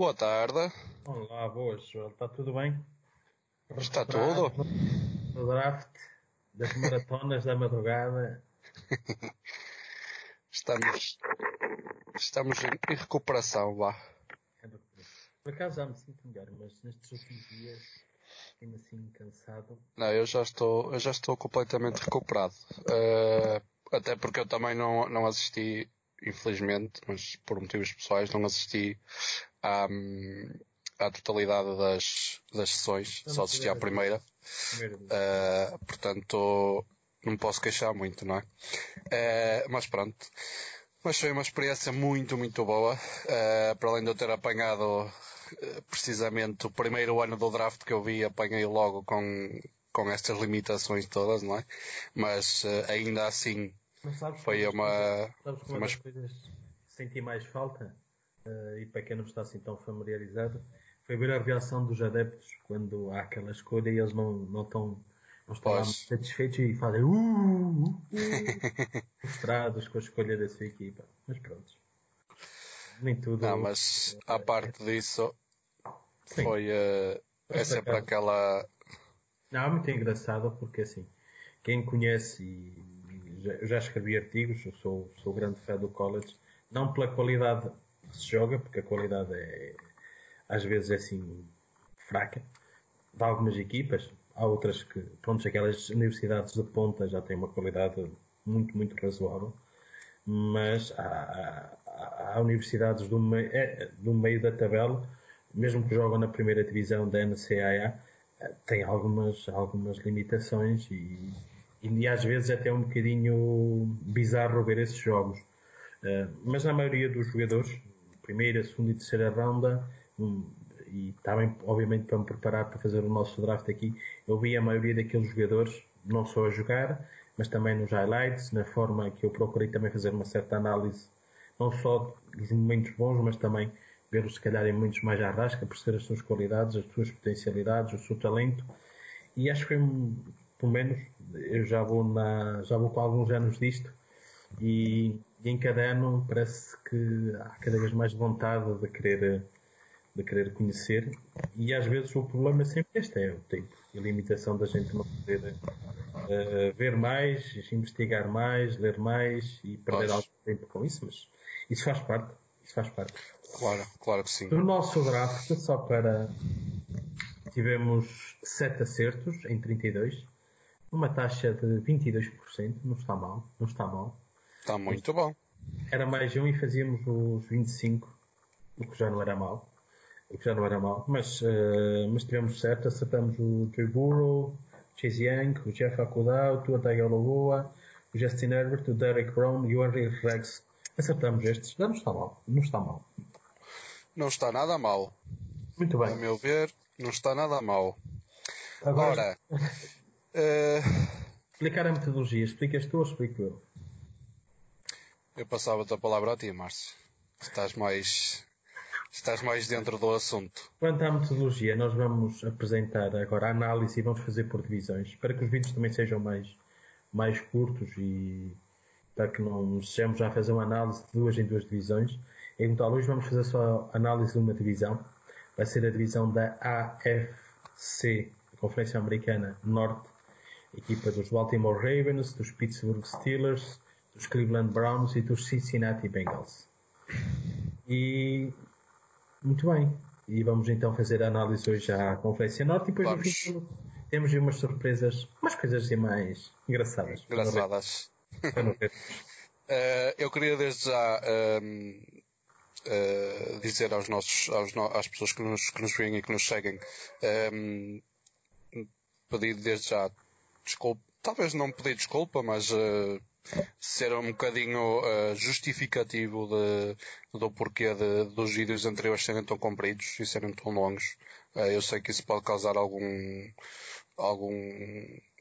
Boa tarde. Olá, boas, Joel. Está tudo bem? Está tudo? No draft das maratonas da madrugada. estamos, estamos em recuperação, vá. Por acaso já me sinto melhor, mas nestes últimos dias tenho assim cansado. Não, eu já estou, eu já estou completamente recuperado. Uh, até porque eu também não, não assisti, infelizmente, mas por motivos pessoais, não assisti à, à totalidade das, das sessões, só assisti à primeira. Uh, portanto, não posso queixar muito, não é? Uh, mas pronto. Mas foi uma experiência muito, muito boa. Uh, para além de eu ter apanhado precisamente o primeiro ano do draft que eu vi, apanhei logo com, com estas limitações todas, não é? Mas ainda assim foi uma. Sabes como uma... das coisas senti mais falta? e para quem não está assim tão familiarizado, foi ver a reação dos adeptos quando há aquela escolha e eles não, não estão, não estão lá satisfeitos e fazem uh, uh, uh, frustrados com a escolha da sua equipa. Mas pronto. Nem tudo. Não, mas à parte disso, Sim. foi, uh, é sempre aquela. Não, é muito engraçado porque assim, quem conhece e já, já escrevi artigos, sou, sou grande fã do college, não pela qualidade que se joga, porque a qualidade é, às vezes é assim fraca, de algumas equipas, há outras que, pronto, aquelas universidades de ponta já têm uma qualidade muito, muito razoável, mas há, há, há universidades do meio, é, do meio da tabela, mesmo que jogam na primeira divisão da NCAA, têm algumas, algumas limitações e, e às vezes é até um bocadinho bizarro ver esses jogos. Uh, mas na maioria dos jogadores, primeira, segunda e terceira ronda, e também, obviamente, para me preparar para fazer o nosso draft aqui, eu vi a maioria daqueles jogadores, não só a jogar, mas também nos highlights, na forma que eu procurei também fazer uma certa análise, não só dos momentos bons, mas também vê-los se calhar em muitos mais à rasca, perceber as suas qualidades, as suas potencialidades, o seu talento. E acho que foi, pelo menos, eu já vou na, já vou com alguns anos disto, e, e em cada ano parece que há cada vez mais vontade de querer de querer conhecer e às vezes o problema é sempre este, é o tempo e a limitação da gente não poder uh, ver mais, investigar mais, ler mais e perder Poxa. algum tempo com isso, mas isso faz parte, isso faz parte. Claro, claro que sim. No nosso draft, só para tivemos 7 acertos em 32, uma taxa de 22%, não está mal, não está mal. Está muito bom. Era mais um e fazíamos os 25, o que já não era mal o que já não era mal. Mas, uh, mas tivemos certo, acertamos o Joe Burrow, Chase Young, o Jeff Akuda, o Tua Tagovailoa, o Justin Herbert, o Derek Brown e o Henry Rex. Acertamos estes. Não está mal. Não está mal. Não está nada mal. Muito bem. A meu ver, não está nada mal. Agora, uh... explicar a metodologia. Explicas tu ou explico eu? Eu passava-te a palavra a ti, Márcio. Estás mais Estás mais dentro do assunto. Quanto à metodologia, nós vamos apresentar agora a análise e vamos fazer por divisões, para que os vídeos também sejam mais, mais curtos e para que não sejamos já a fazer uma análise de duas em duas divisões. Então, hoje vamos fazer só a análise de uma divisão. Vai ser a divisão da AFC, Conferência Americana Norte, equipa dos Baltimore Ravens, dos Pittsburgh Steelers, dos Cleveland Browns e dos Cincinnati Bengals. E muito bem. E vamos então fazer a análise hoje à Conferência Norte e depois no fim temos umas surpresas, umas coisas assim mais engraçadas. Engraçadas. uh, eu queria desde já uh, uh, dizer aos nossos, aos no, às pessoas que nos, que nos veem e que nos seguem, um, pedir desde já desculpa, talvez não pedir desculpa, mas uh, ser um bocadinho uh, justificativo de, do porquê de, dos vídeos anteriores serem tão compridos e serem tão longos. Uh, eu sei que isso pode causar algum, algum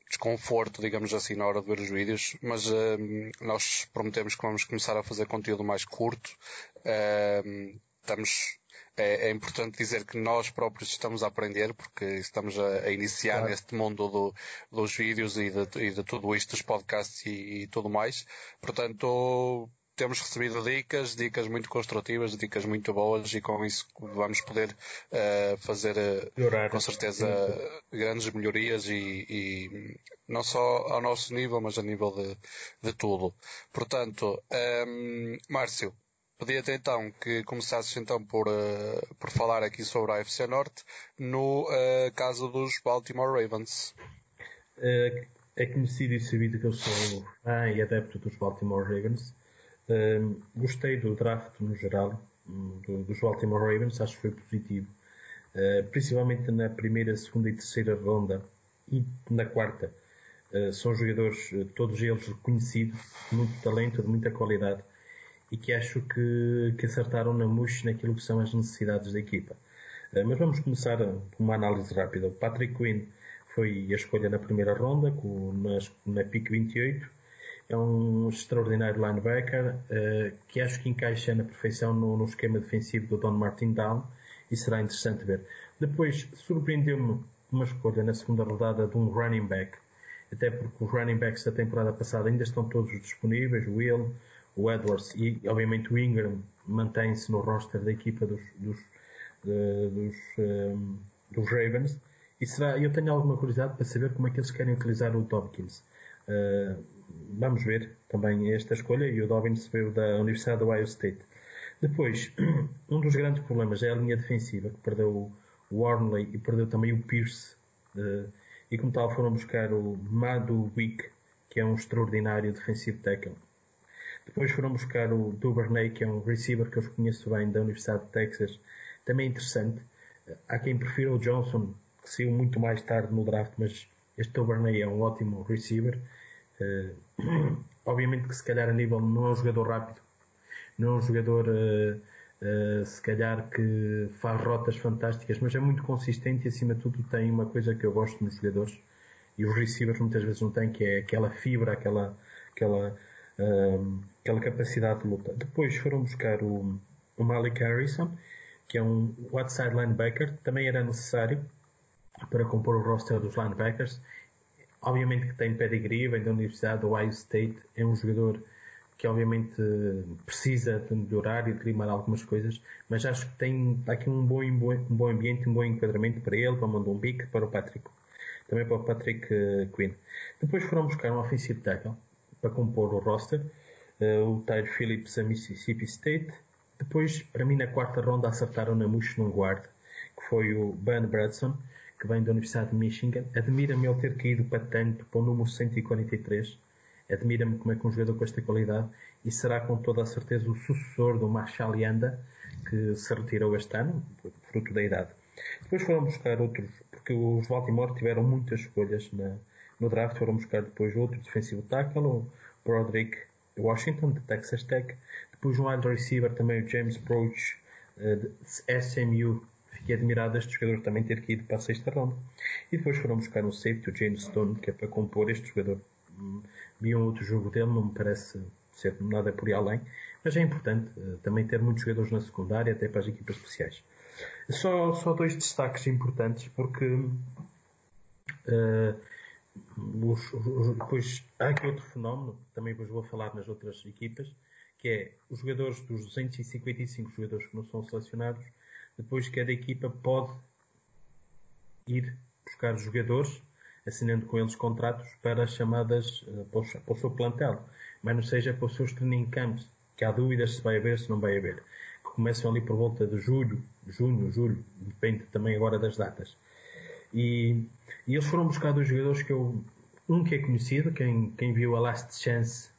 desconforto, digamos assim, na hora de ver os vídeos, mas nós prometemos que vamos começar a fazer conteúdo mais curto. estamos é, é, importante dizer que nós próprios estamos a aprender, porque estamos a, a iniciar claro. neste mundo do, dos vídeos e de, e de, tudo isto, dos podcasts e, e tudo mais. Portanto, temos recebido dicas, dicas muito construtivas, dicas muito boas e com isso vamos poder uh, fazer uh, com certeza grandes melhorias e, e, não só ao nosso nível, mas a nível de, de tudo. Portanto, um, ehm, Márcio, Pedia-te então que começasses então por, uh, por falar aqui sobre a AFC Norte no uh, caso dos Baltimore Ravens. Uh, é conhecido e sabido que eu sou fã e adepto dos Baltimore Ravens. Uh, gostei do draft no geral, do, dos Baltimore Ravens, acho que foi positivo. Principalmente na primeira, segunda e terceira ronda e na quarta. São jogadores, todos eles reconhecidos, muito talento, de muita qualidade e que acho que, que acertaram na mousse naquilo que são as necessidades da equipa. mas vamos começar com uma análise rápida. O Patrick Quinn foi a escolha na primeira ronda, com, na, na PIC 28. É um extraordinário linebacker uh, que acho que encaixa na perfeição no, no, esquema defensivo do Don Martin Down e será interessante ver. Depois, surpreendeu-me uma escolha na segunda rodada de um running back, até porque os running backs da temporada passada ainda estão todos disponíveis, o Will, o Edwards e obviamente o Ingram mantém-se no roster da equipa dos, dos, uh, dos, um, ehm, dos Ravens e será, eu tenho alguma curiosidade para saber como é que eles querem utilizar o Tompkins. Uh, vamos ver também esta escolha e o Dobbins veio da Universidade do Ohio State. Depois, um dos grandes problemas é a linha defensiva, que perdeu o Warnley e perdeu também o Pierce. Uh, e como tal foram buscar o Madu Wick, que é um extraordinário defensivo tackle. Depois foram buscar o Duvernay, que é um receiver que eu conheço bem da Universidade de Texas, também interessante. Há quem prefira o Johnson que saiu muito mais tarde no draft, mas este Tobernay é um ótimo receiver. Uh, obviamente que se calhar a nível não é um jogador rápido, não é um jogador uh, uh, se calhar que faz rotas fantásticas, mas é muito consistente e acima de tudo tem uma coisa que eu gosto nos jogadores e os receivers muitas vezes não têm, que é aquela fibra, aquela, aquela, aquela capacidade de luta. Depois foram buscar o, o Malik Harrison, que é um outside linebacker, também era necessário, para compor o roster dos linebackers. Obviamente que tem pedigree, vem da Universidade do Ohio State, é um jogador que obviamente precisa de melhorar e de limar algumas coisas, mas acho que tem aqui um bom, um bom ambiente, um bom enquadramento para ele, para o Mondumbic, para o Patrick, também para o Patrick eh, Quinn. Depois foram buscar um offensive tackle para compor o roster, uh, o Tyre Phillips a Mississippi State. Depois, para mim, na quarta ronda acertaram na mousse num guard, que foi o Ben Bradson, que vem da Universidade de Michigan. Admira-me ele ter caído para tanto, para o número 143. Admira-me como é que um jogador com esta qualidade e será com toda a certeza o sucessor do Marshall Yanda, que se retirou este ano, fruto da idade. Depois foram buscar outros, porque os Baltimore tiveram muitas escolhas na, no draft, foram buscar depois outro defensivo tackle, o Broderick Washington, de Texas Tech, depois um wide receiver também o James Proach, eh, de SMU, Fiquei admirado este jogador também ter ido para a sexta ronda. E depois foram buscar um safety, o James Stone, que é para compor este jogador. Hum, vi um outro jogo dele, não me parece ser nada por aí além, mas é importante uh, também ter muitos jogadores na secundária, até para as equipas especiais. Só, só dois destaques importantes, porque uh, os, os, depois há aqui outro fenómeno, também vos vou falar nas outras equipas, que é os jogadores dos 255 jogadores que não são selecionados depois cada equipa pode ir buscar jogadores, assinando com eles contratos para as chamadas o, para, o, seu plantel, mas não seja para os seus training camps, que há dúvidas se vai haver, se não vai haver, que começam ali por volta de julho, junho, julho, depende também agora das datas. E, e eles foram buscar dois jogadores que eu, um que é conhecido, quem, quem viu a Last Chance,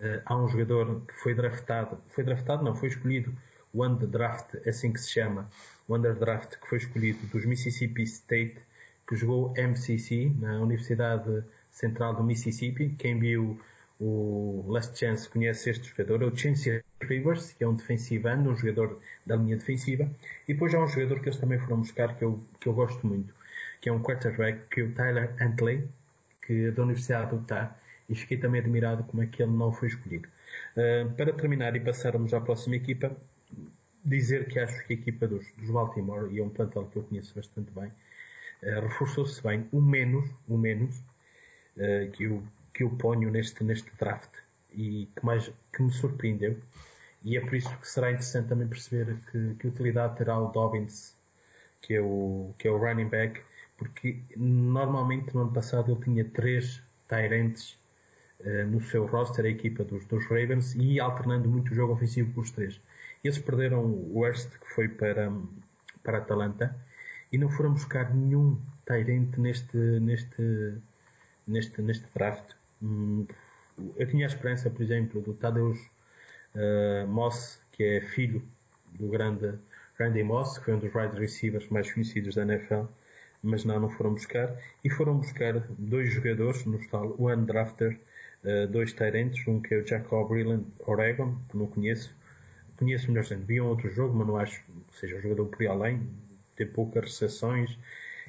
uh, há um jogador que foi draftado, foi draftado não, foi escolhido o underdraft, assim que se chama, o underdraft que foi escolhido dos Mississippi State, que jogou MCC na Universidade Central do Mississippi. Quem viu o Last Chance conhece este jogador, é o Chance Rivers, que é um defensivando, um jogador da linha defensiva. E depois há um jogador que eles também foram buscar que eu, que eu gosto muito, que é um quarterback, que o Tyler Antley, que é da Universidade do Utah, e fiquei também admirado como é que ele não foi escolhido. Uh, para terminar e passarmos à próxima equipa, dizer que acho que a equipa dos, dos Baltimore, e é um plantel que eu conheço bastante bem, uh, reforçou-se bem, o menos, o menos uh, que, eu, que eu ponho neste, neste draft, e que mais que me surpreendeu. E é por isso que será interessante também perceber que, que utilidade terá o Dobbins, que é o, que é o running back, porque normalmente no ano passado ele tinha três Tyrants uh, no seu roster, a equipa dos, dos Ravens, e alternando muito o jogo ofensivo com os três. Eles perderam o Worst, que foi para, para Atalanta, e não foram buscar nenhum Tyrant neste, neste, neste, neste draft. Hum, eu tinha a esperança, por exemplo, do Tadeusz uh, Moss, que é filho do grande Randy Moss, que foi um dos wide receivers mais conhecidos da NFL, mas não, não foram buscar. E foram buscar dois jogadores, no tal One Drafter, uh, dois Tyrants, um que é o Jacob Breland Oregon, que não conheço. Conheço melhor gente, vi um outro jogo, mas não acho que seja um jogador por aí além, tem poucas recepções.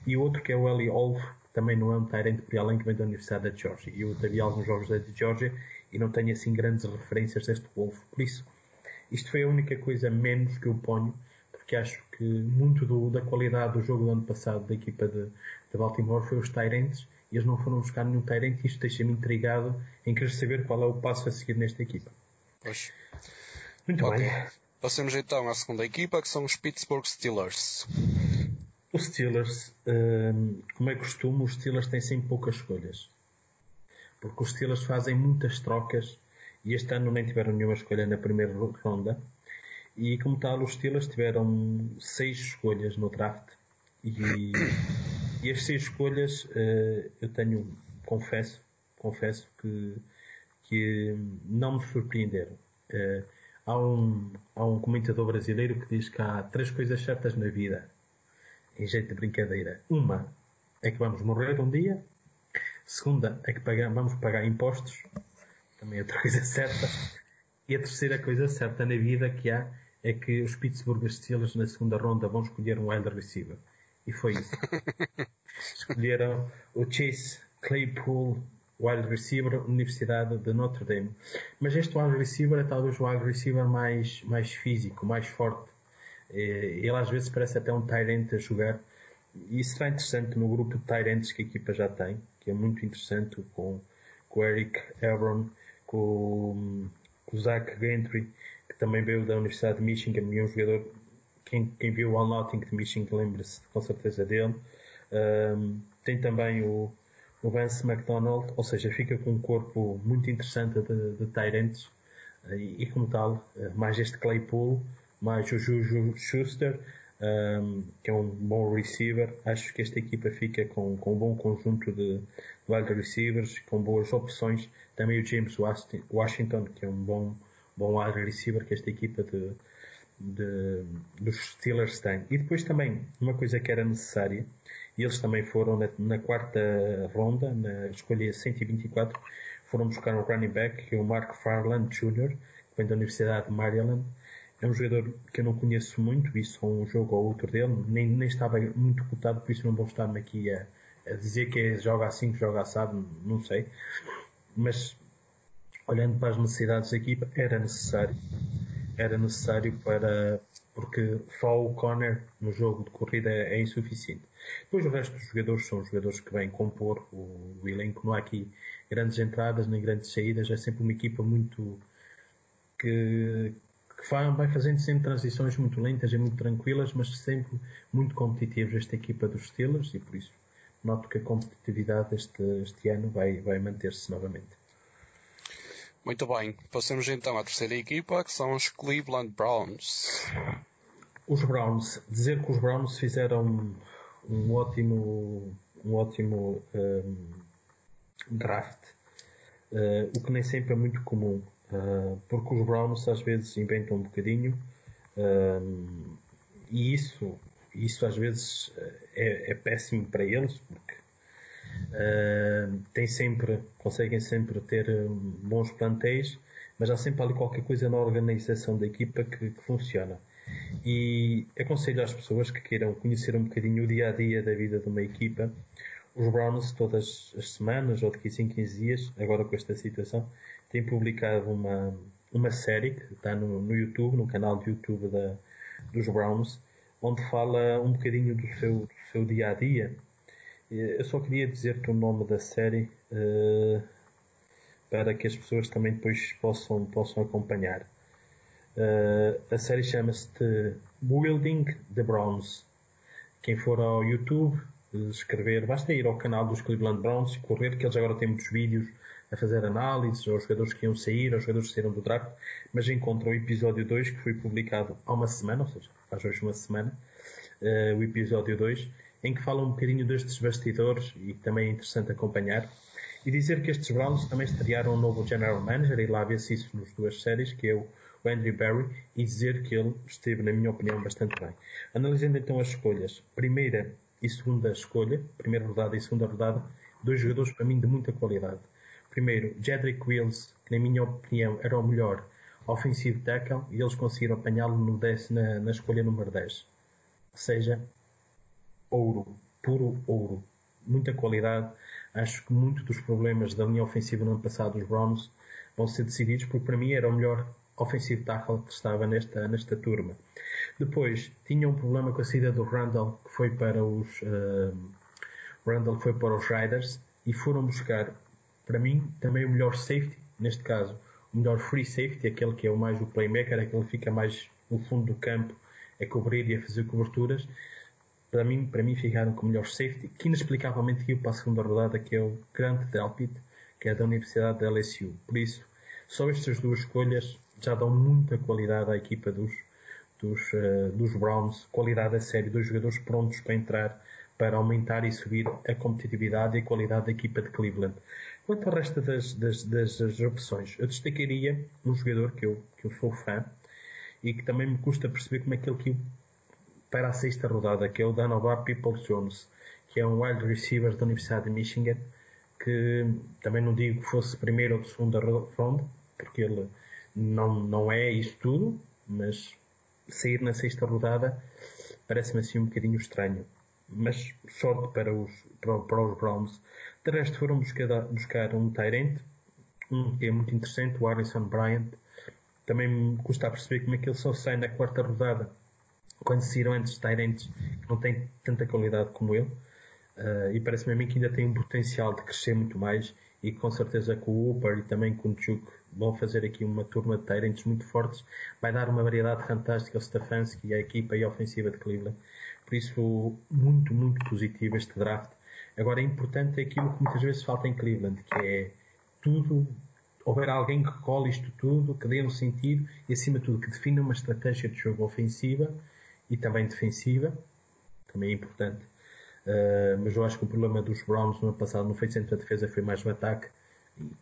E outro que é o Eli Olf, também não é um Tyrant por além que vem da Universidade da Georgia. Eu vi alguns jogos da Georgia e não tenho assim grandes referências deste Wolf. Por isso, isto foi a única coisa menos que eu ponho, porque acho que muito do, da qualidade do jogo do ano passado da equipa de, de Baltimore foi os Tyrants e eles não foram buscar nenhum Tyrant e isto deixa-me intrigado em querer saber qual é o passo a seguir nesta equipa. Pois. Muito okay. bem. Passemos então à segunda equipa, que são os Pittsburgh Steelers. Os Steelers, hum, como é costume, os Steelers têm sempre poucas escolhas. Porque os Steelers fazem muitas trocas e este ano nem tiveram nenhuma escolha na primeira ronda. E como tal, os Steelers tiveram seis escolhas no draft. E, e as seis escolhas uh, eu tenho, confesso, confesso que, que não me surpreenderam. Uh, há, um, há um comentador brasileiro que diz que há três coisas certas na vida em jeito de brincadeira. Uma é que vamos morrer um dia. Segunda é que pagamos, vamos pagar impostos. Também é outra coisa certa. E a terceira coisa certa na vida que há é que os Pittsburgh Steelers na segunda ronda vão escolher um wide receiver. E foi isso. Escolheram o Chase Claypool, wide receiver, Universidade de Notre Dame. Mas este wide receiver é talvez o wide receiver mais, mais físico, mais forte eh, ele às vezes parece até um Tyrant a jogar. E isso será interessante no grupo de Tyrants que a equipa já tem, que é muito interessante com, com o Eric Ebron, com, com o Zach Gentry, que também veio da Universidade de Michigan, e um jogador, quem, quem viu o All Nothing de Michigan lembra-se com certeza dele. Um, tem também o, o Vance McDonald, ou seja, fica com um corpo muito interessante de, de Tyrants, e, e como tal, eh, mais este Claypool, mais o Juju Schuster, um, que é um bom receiver. Acho que esta equipa fica com, com um bom conjunto de wide receivers, com boas opções. Também o James Washington, que é um bom, bom wide receiver que esta equipa de, de, dos Steelers tem. E depois também, uma coisa que era necessária, e eles também foram na, na quarta ronda, na escolha 124, foram buscar um running back, que é o Mark Farland Jr., que vem da Universidade de Maryland, é um jogador que eu não conheço muito, vi só um jogo ou outro dele, nem, nem estava muito cotado, por isso não vou estar-me aqui a, a, dizer que é, joga assim, que joga assado, não sei. Mas, olhando para as necessidades da equipa, era necessário. Era necessário para, porque só o corner no jogo de corrida é, é insuficiente. Depois o resto dos jogadores são jogadores que vêm compor o, o elenco, não há aqui grandes entradas nem grandes saídas, é sempre uma equipa muito que, que vai fazendo sempre transições muito lentas e muito tranquilas, mas sempre muito competitivas esta equipa dos Steelers e por isso noto que a competitividade este, este ano vai, vai manter-se novamente. Muito bem, passamos então à terceira equipa, que são os Cleveland Browns. Os Browns, dizer que os Browns fizeram um ótimo, um ótimo um, draft, uh, o que nem sempre é muito comum. Uh, porque os Browns às vezes inventam um bocadinho uh, e isso, isso às vezes é, é péssimo para eles porque uh, tem sempre, conseguem sempre ter bons plantéis, mas há sempre ali qualquer coisa na organização da equipa que, que funciona. E aconselho às pessoas que queiram conhecer um bocadinho o dia a dia da vida de uma equipa os Browns todas as semanas ou de 15 em 15 dias, agora com esta situação, têm publicado uma, uma série que está no, no YouTube, no canal de YouTube da, dos Browns, onde fala um bocadinho do seu, do seu dia a dia. Eu só queria dizer-te o nome da série. Uh, para que as pessoas também depois possam, possam acompanhar. Uh, a série chama-se Building the Browns. Quem for ao YouTube, escrever, basta ir ao canal dos Cleveland Browns e correr, que eles agora têm muitos vídeos a fazer análises aos jogadores que iam sair, aos jogadores que saíram do draft, mas encontram o episódio 2 que foi publicado há uma semana, ou seja, faz hoje uma semana, uh, o episódio 2, em que fala um bocadinho destes bastidores e também é interessante acompanhar. E dizer que estes Browns também estrearam um novo General Manager, e lá vê-se isso nas duas séries, que é o Andrew Barry, e dizer que ele esteve, na minha opinião, bastante bem. Analisando então as escolhas, primeira e segunda escolha, primeira rodada e segunda rodada, dois jogadores para mim de muita qualidade. Primeiro, Jedrick Wills, que na minha opinião era o melhor ofensivo tackle, e eles conseguiram apanhá-lo na, na escolha número 10. Ou seja, ouro, puro ouro. Muita qualidade. Acho que muitos dos problemas da linha ofensiva no ano passado dos Browns vão ser decididos, porque para mim era o melhor ofensivo tackle que estava nesta, nesta turma. Depois, tinha um problema com a saída do Randall, que foi para os, uh, Randall foi para os Riders, e foram buscar, para mim, também o melhor safety, neste caso, o melhor free safety, aquele que é o mais o playmaker, aquele que fica mais no fundo do campo, a cobrir e a fazer coberturas, para mim, para mim ficaram com o melhor safety, que inexplicavelmente iu para a segunda rodada, que é o Grant Delpit, que é da Universidade da LSU. Por isso, só estas duas escolhas já dão muita qualidade à equipa dos, dos, uh, dos Browns, qualidade a sério, dois jogadores prontos para entrar, para aumentar e subir a competitividade e a qualidade da equipa de Cleveland. Quanto ao resto das, das, das, opções, eu destacaria um jogador que eu, que eu sou fã e que também me custa perceber como é que ele para a sexta rodada, que é o Danovar People Jones, que é um wide receiver da Universidade de Michigan, que também não digo que fosse primeiro ou segunda ronda, porque ele não, não é isso tudo, mas sair na sexta rodada parece-me assim um bocadinho estranho. Mas sorte para os, para, para os Browns. De resto foram buscar, buscar um Tyrant, um que é muito interessante, o Harrison Bryant. Também me custa perceber como é que ele só sai na quarta rodada quando saíram antes Tyrants que não têm tanta qualidade como ele. Uh, e parece-me a mim que ainda tem um potencial de crescer muito mais e com certeza com o Uber e também com o Chuck vão fazer aqui uma turma de Tyrants muito fortes. Vai dar uma variedade fantástica ao Stefanski e à equipa e à ofensiva de Cleveland. Por isso, muito, muito positivo este draft. Agora, é importante aquilo que muitas vezes falta em Cleveland, que é tudo, houver alguém que cole isto tudo, que dê um sentido e, acima de tudo, que defina uma estratégia de jogo ofensiva e também defensiva, também é importante. Uh, mas eu acho que o problema dos Browns no ano passado não foi tanto a defesa, foi mais o ataque.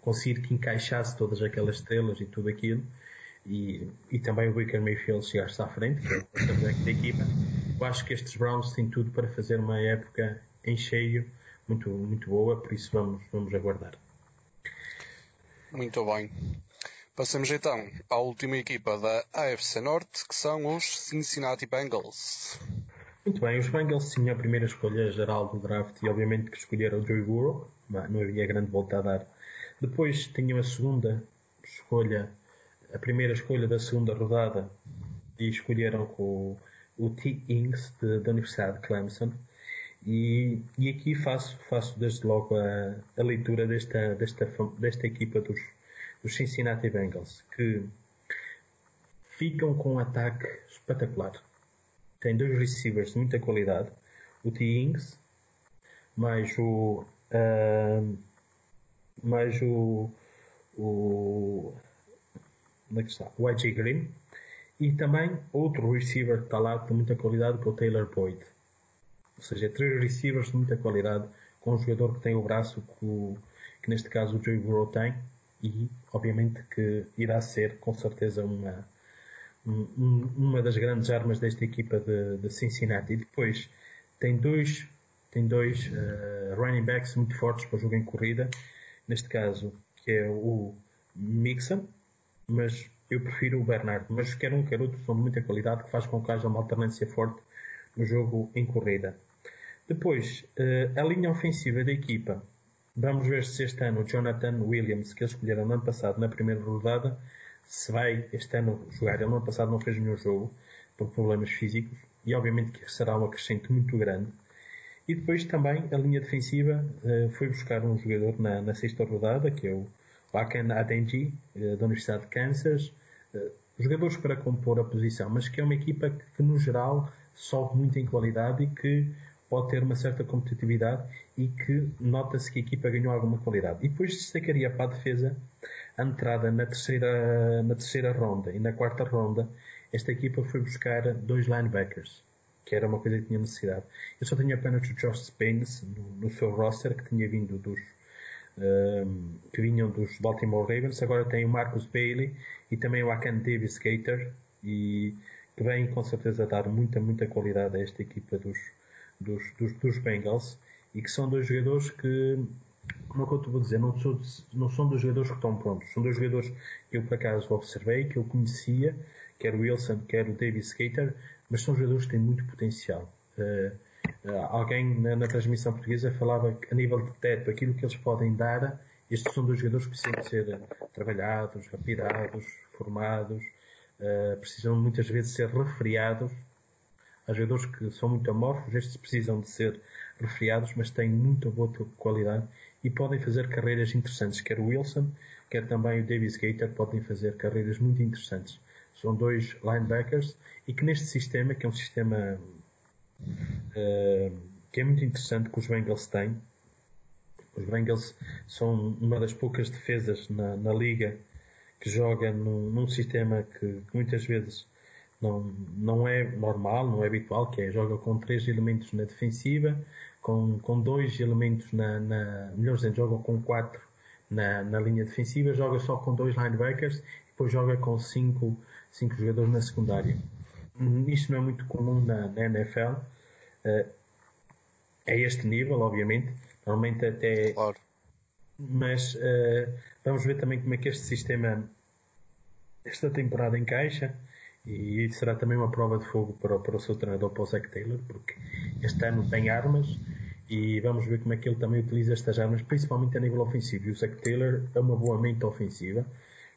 Conseguir que encaixasse todas aquelas estrelas e tudo aquilo. E, e também o Baker Mayfield chegar-se à frente, que é o da equipa. Eu acho que estes Browns têm tudo para fazer uma época em cheio muito, muito boa, por isso vamos, vamos aguardar. Muito bem. Passamos então à última equipa da AFC Norte, que são os Cincinnati Bengals. Muito bem, os Bengals tinham a primeira escolha geral do draft e obviamente que escolheram o Joey Burrow, não havia grande volta a dar. Depois tinham a segunda escolha, a primeira escolha da segunda rodada e escolheram com o T. Ings da Universidade de Clemson. E, e aqui faço, faço desde logo a, a leitura desta, desta, desta equipa dos, dos Cincinnati Bengals, que ficam com um ataque espetacular. Tem dois receivers de muita qualidade, o T. Ings, mais o uh, mais o o onde é que está? O AJ Green e também outro receiver que está lá de muita qualidade que é o Taylor Boyd. Ou seja, três receivers de muita qualidade com um jogador que tem o braço que, que neste caso o Joey Burrow tem e obviamente que irá ser com certeza uma, um, uma das grandes armas desta equipa de, de, Cincinnati. E depois tem dois, tem dois uh, running backs muito fortes para o jogo em corrida, neste caso que é o Mixon, mas eu prefiro o Bernard, mas quer um quer outro são de muita qualidade que faz com que haja uma alternância forte no jogo em corrida. Depois, uh, a linha ofensiva da equipa Vamos ver se este ano o Jonathan Williams, que eles escolheram no ano passado na primeira rodada, se vai este ano jogar. Ele no ano passado não fez nenhum jogo por problemas físicos e obviamente que será um acrescente muito grande. E depois também a linha defensiva uh, foi buscar um jogador na, na sexta rodada, que é o, Aken Adenji, da Universidade de Kansas, jogadores para compor a posição, mas que é uma equipa que, que no geral sobe muito em qualidade e que pode ter uma certa competitividade e que nota-se que a equipa ganhou alguma qualidade. E depois destacaria para a defesa a entrada na terceira, na terceira ronda e na quarta ronda. Esta equipa foi buscar dois linebackers, que era uma coisa que tinha necessidade. Eu só tinha apenas o Josh Spence no, no seu roster, que tinha vindo dos, um, que vinham dos Baltimore Ravens, agora tem o Marcus Bailey e também o Akan Davis Gator, e que vem com certeza dar muita, muita qualidade a esta equipa dos, dos, dos, dos Bengals e que são dois jogadores que, como é que eu te vou dizer, não, sou, não são dois jogadores que estão prontos, são dois jogadores que eu por acaso observei, que eu conhecia, quer o Wilson, quer o David Skater, mas são jogadores que têm muito potencial. Uh, alguém na, na, transmissão portuguesa falava que a nível de teto, aquilo que eles podem dar, estes são dois jogadores que precisam ser trabalhados, rapidados, formados, uh, precisam muitas vezes ser refriados Há jogadores que são muito amorfos, estes precisam de ser refriados, mas têm muita boa qualidade e podem fazer carreiras interessantes. Quer o Wilson, quer também o Davis Gator podem fazer carreiras muito interessantes. São dois linebackers e que neste sistema, que é um sistema uh, que é muito interessante que os Bengals têm, os Bengals são uma das poucas defesas na, na liga que joga num, num sistema que, que muitas vezes não, não é normal, não é habitual, que é joga com três elementos na defensiva, com, com dois elementos na, na melhor dizendo, joga com quatro na, na linha defensiva, joga só com dois linebackers depois joga com cinco, cinco jogadores na secundária. Isto não é muito comum na, na NFL. Uh, eh, é este nível, obviamente. Normalmente até. Claro. Mas uh, vamos ver também como é que este sistema, esta temporada encaixa. E será também uma prova de fogo para, para o seu treinador, para o Zach Taylor, porque este ano tem armas e vamos ver como é que ele também utiliza estas armas, principalmente a nível ofensivo. E o Zach Taylor é uma boa mente ofensiva,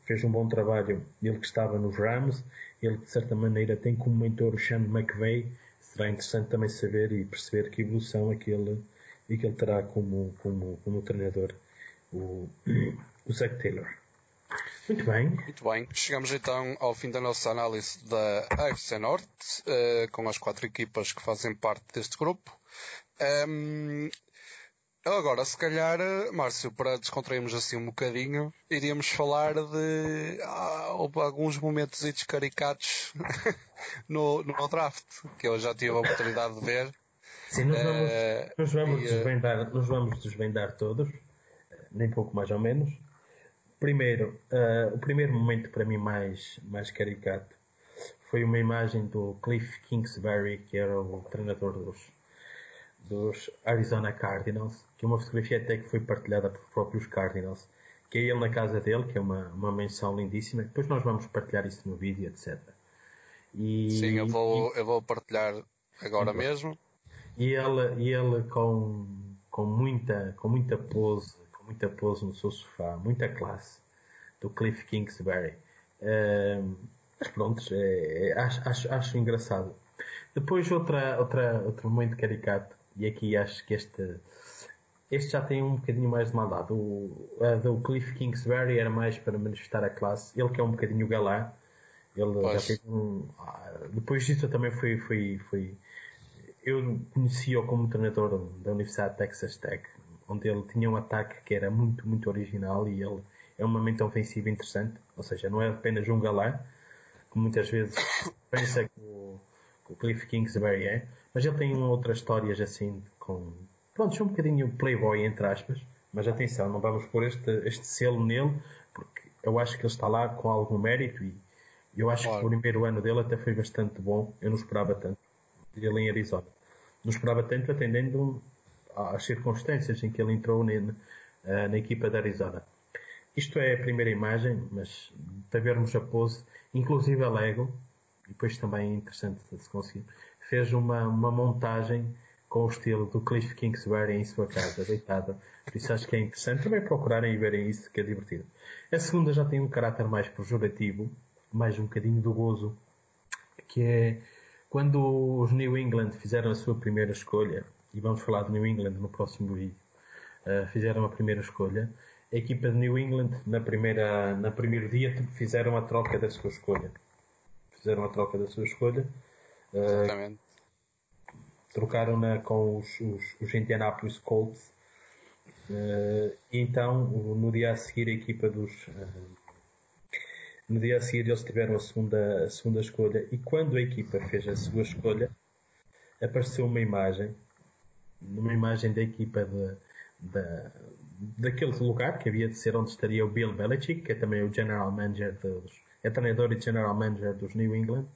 fez um bom trabalho, ele que estava nos Rams, ele de certa maneira tem como mentor o Sean McVay, será interessante também saber e perceber que evolução é que ele, é que ele terá como, como, como treinador, o, o Zach Taylor. Muito bem. Muito bem. Chegamos então ao fim da nossa análise da AFC Norte, uh, com as quatro equipas que fazem parte deste grupo. Um, ehm, agora, se calhar, Márcio, para descontrairmos assim um bocadinho, iríamos falar de ah, alguns momentos caricatos no, no draft, que eu já tive a oportunidade de ver. Sim, nós vamos, uh, nós vamos, e, desvendar, nós vamos desvendar todos, nem pouco mais ou menos. Primeiro, uh, o primeiro momento para mim mais, mais caricato foi uma imagem do Cliff Kingsbury, que era o treinador dos, dos Arizona Cardinals, que é uma fotografia até que foi partilhada por próprios Cardinals, que é ele na casa dele, que é uma, uma menção lindíssima. Depois nós vamos partilhar isso no vídeo, etc. E, Sim, eu vou, e, eu vou partilhar agora mesmo. E ele, e ele com, com, muita, com muita pose muita pose no seu sofá, muita classe do Cliff Kingsbury. Mas pronto, é, é, acho, acho, acho, engraçado. Depois outra, outra, outro momento caricato, e aqui acho que este, este já tem um bocadinho mais de maldade. O a do Cliff Kingsbury era mais para manifestar a classe. Ele que é um bocadinho galã. Ele pois. já teve um, ah, depois disso eu também fui, fui, fui eu conheci-o como treinador da Universidade de Texas Tech onde ele tinha um ataque que era muito, muito original e ele é uma mente ofensiva interessante, ou seja, não é apenas um galã, como muitas vezes pensa que o, que o Cliff Kingsbury é, mas ele tem outras histórias assim com, pronto, é um bocadinho playboy entre aspas, mas atenção, não vamos pôr este, este selo nele, porque eu acho que ele está lá com algum mérito e eu acho claro. que o primeiro ano dele até foi bastante bom, eu não esperava tanto, ele em Arizona. Não esperava tanto atendendo às circunstâncias em que ele entrou na, eh, na equipa da Arizona. Isto é a primeira imagem, mas para vermos a pose, inclusive a Lego, e depois também é interessante se conseguir, fez uma, uma montagem com o estilo do Cliff Kingsbury em sua casa, deitado. Por isso acho que é interessante também procurarem e verem isso, que é divertido. A segunda já tem um caráter mais pejorativo, mais um bocadinho do gozo, que é quando os New England fizeram a sua primeira escolha, e vamos falar de New England no próximo vídeo, uh, fizeram a primeira escolha a equipa de New England na primeira, na primeiro dia fizeram a troca da sua escolha. Fizeram a troca da sua escolha. Exatamente. Trocaram-na com os, os, os Indianapolis Colts. Uh, então, no dia a seguir, a equipa dos. Uh, no dia a seguir, eles tiveram a segunda, a segunda escolha. E quando a equipa fez a sua escolha, apareceu uma imagem. Uma imagem da equipa de, da, daquele lugar que havia de ser onde estaria o Bill Belichick, que é também o general manager dos, é treinador e general manager dos New England,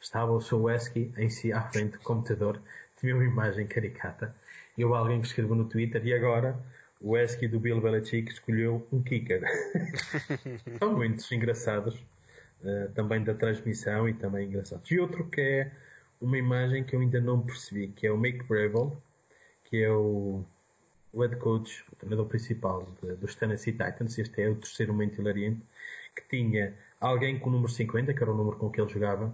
estava o seu Wesky em si à frente do computador, tinha uma imagem caricata, e houve alguém que escreveu no Twitter, e agora o Wesky do Bill Belichick escolheu um kicker. São muitos engraçados, uh, também da transmissão e também engraçados. E outro que é uma imagem que eu ainda não percebi, que é o Mike Breville, que é o o head coach, o treinador principal de, dos Tennessee Titans, este é o terceiro momento hilariante, que tinha alguém com o número 50, que era o número com que ele jogava,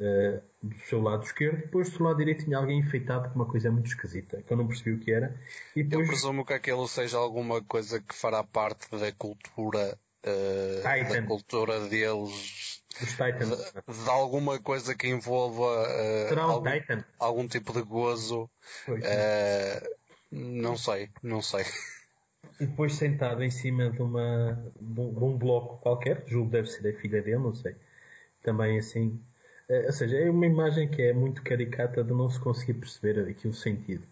uh, do seu lado esquerdo, depois do seu lado direito tinha alguém enfeitado com uma coisa muito esquisita, que eu não percebi o que era. E depois... Eu presumo que aquilo seja alguma coisa que fará parte da cultura, uh, da cultura deles. De, de, alguma coisa que envolva uh, algum, algum, tipo de gozo. Pois, uh, não sei, não sei. E depois sentado em cima de, uma, de um bloco qualquer, julgo deve ser a filha dele, não sei. Também assim. É, ou seja, é uma imagem que é muito caricata de não se conseguir perceber aqui o sentido.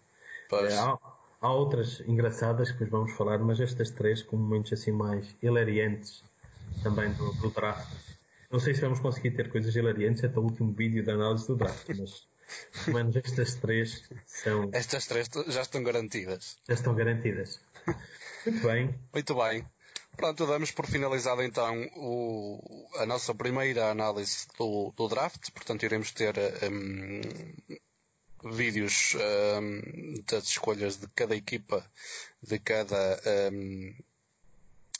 É, há, há, outras engraçadas que depois vamos falar, mas estas três com momentos assim mais hilariantes também do, do draft. Não sei se vamos conseguir ter coisas hilariantes até o último vídeo da análise do draft, mas pelo menos estas três são. Estas três já estão garantidas. Já estão garantidas. Muito bem. Muito bem. Pronto, damos por finalizado então o, a nossa primeira análise do, do draft. Portanto, iremos ter um, vídeos um, das escolhas de cada equipa, de cada, um,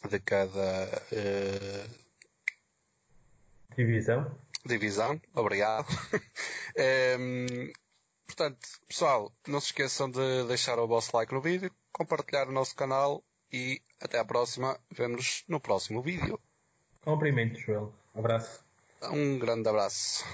de cada uh, divisão divisão. Obrigado. um, portanto, pessoal, não se esqueçam de deixar o vosso like no vídeo, compartilhar o nosso canal e até à próxima. Vemo-nos no próximo vídeo. Cumprimentos, Joel. Abraço. Um grande abraço.